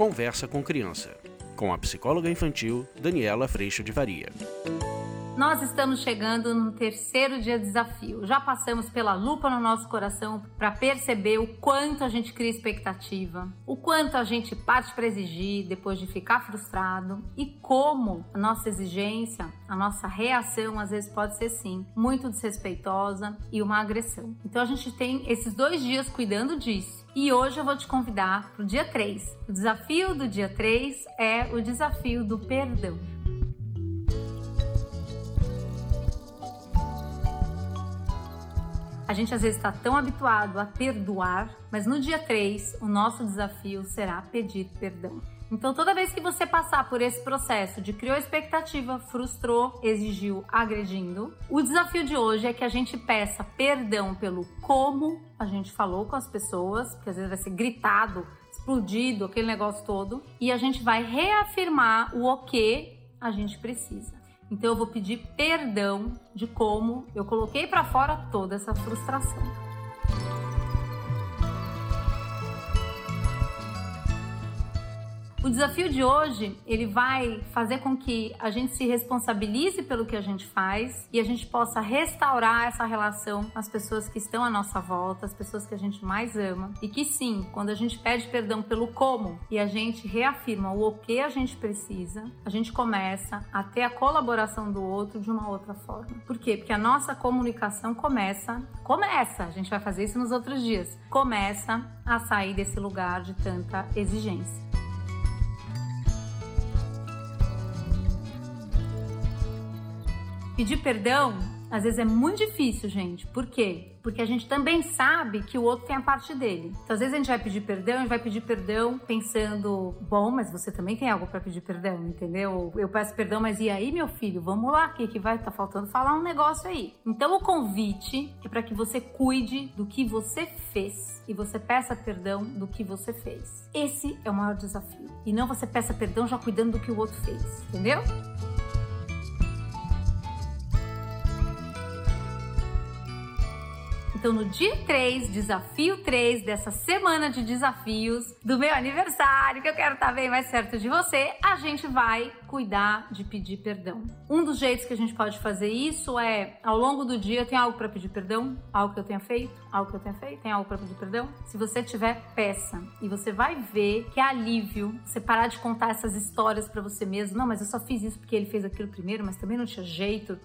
Conversa com Criança, com a psicóloga infantil Daniela Freixo de Varia. Nós estamos chegando no terceiro dia de desafio. Já passamos pela lupa no nosso coração para perceber o quanto a gente cria expectativa, o quanto a gente parte para exigir depois de ficar frustrado e como a nossa exigência, a nossa reação às vezes pode ser sim muito desrespeitosa e uma agressão. Então a gente tem esses dois dias cuidando disso. E hoje eu vou te convidar para o dia 3. O desafio do dia 3 é o desafio do perdão. A gente às vezes está tão habituado a perdoar, mas no dia 3 o nosso desafio será pedir perdão. Então, toda vez que você passar por esse processo de criou expectativa, frustrou, exigiu, agredindo, o desafio de hoje é que a gente peça perdão pelo como a gente falou com as pessoas, que às vezes vai ser gritado, explodido, aquele negócio todo, e a gente vai reafirmar o o que a gente precisa. Então eu vou pedir perdão de como eu coloquei para fora toda essa frustração. O desafio de hoje, ele vai fazer com que a gente se responsabilize pelo que a gente faz e a gente possa restaurar essa relação com as pessoas que estão à nossa volta, as pessoas que a gente mais ama. E que sim, quando a gente pede perdão pelo como e a gente reafirma o que a gente precisa, a gente começa a ter a colaboração do outro de uma outra forma. Por quê? Porque a nossa comunicação começa, começa, a gente vai fazer isso nos outros dias, começa a sair desse lugar de tanta exigência. Pedir perdão às vezes é muito difícil, gente. Por quê? Porque a gente também sabe que o outro tem a parte dele. Então, às vezes a gente vai pedir perdão, a gente vai pedir perdão pensando, bom, mas você também tem algo para pedir perdão, entendeu? Eu peço perdão, mas e aí, meu filho? Vamos lá, que que vai tá faltando falar um negócio aí. Então, o convite é para que você cuide do que você fez e você peça perdão do que você fez. Esse é o maior desafio. E não você peça perdão já cuidando do que o outro fez, entendeu? Então, no dia 3, desafio 3 dessa semana de desafios do meu aniversário, que eu quero estar bem mais perto de você, a gente vai cuidar de pedir perdão. Um dos jeitos que a gente pode fazer isso é, ao longo do dia, tem algo para pedir perdão? Algo que eu tenha feito? Algo que eu tenha feito? Tem algo para pedir perdão? Se você tiver, peça. E você vai ver que é alívio você parar de contar essas histórias para você mesmo. Não, mas eu só fiz isso porque ele fez aquilo primeiro, mas também não tinha jeito.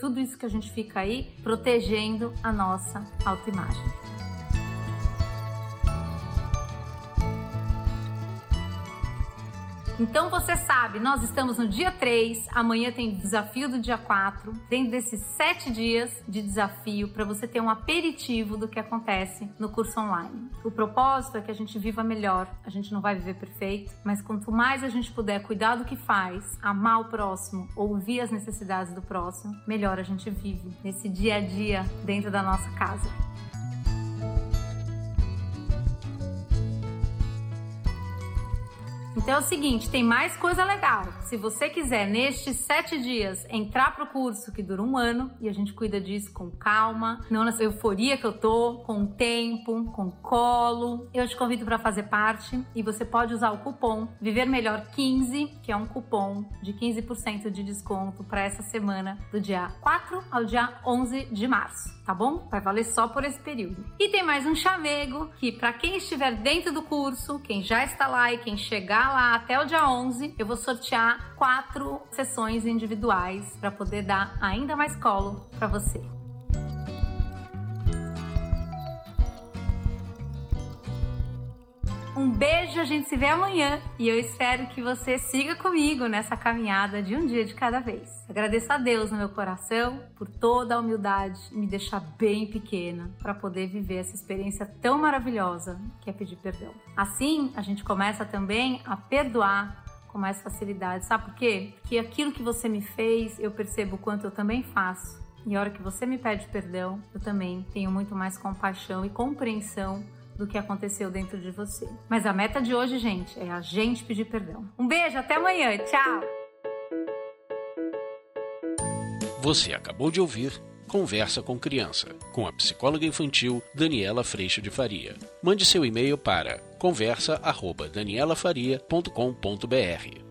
Tudo isso que a gente fica aí protegendo a nossa autoimagem. Então você sabe, nós estamos no dia 3, amanhã tem desafio do dia 4. Dentro desses 7 dias de desafio, para você ter um aperitivo do que acontece no curso online. O propósito é que a gente viva melhor. A gente não vai viver perfeito, mas quanto mais a gente puder cuidar do que faz, amar o próximo, ouvir as necessidades do próximo, melhor a gente vive nesse dia a dia dentro da nossa casa. Então é o seguinte, tem mais coisa legal. Se você quiser, nestes sete dias, entrar pro curso que dura um ano e a gente cuida disso com calma, não nessa euforia que eu tô, com tempo, com colo, eu te convido para fazer parte e você pode usar o cupom Viver Melhor 15, que é um cupom de 15% de desconto para essa semana, do dia 4 ao dia 11 de março tá bom? Vai valer só por esse período. E tem mais um chamego que para quem estiver dentro do curso, quem já está lá e quem chegar lá até o dia 11, eu vou sortear quatro sessões individuais para poder dar ainda mais colo para você. Um beijo, a gente se vê amanhã e eu espero que você siga comigo nessa caminhada de um dia de cada vez. Agradeço a Deus no meu coração por toda a humildade, me deixar bem pequena para poder viver essa experiência tão maravilhosa que é pedir perdão. Assim, a gente começa também a perdoar com mais facilidade. Sabe por quê? Porque aquilo que você me fez, eu percebo o quanto eu também faço. E a hora que você me pede perdão, eu também tenho muito mais compaixão e compreensão do que aconteceu dentro de você. Mas a meta de hoje, gente, é a gente pedir perdão. Um beijo, até amanhã. Tchau. Você acabou de ouvir Conversa com Criança, com a psicóloga infantil Daniela Freixo de Faria. Mande seu e-mail para conversa@danielafaria.com.br.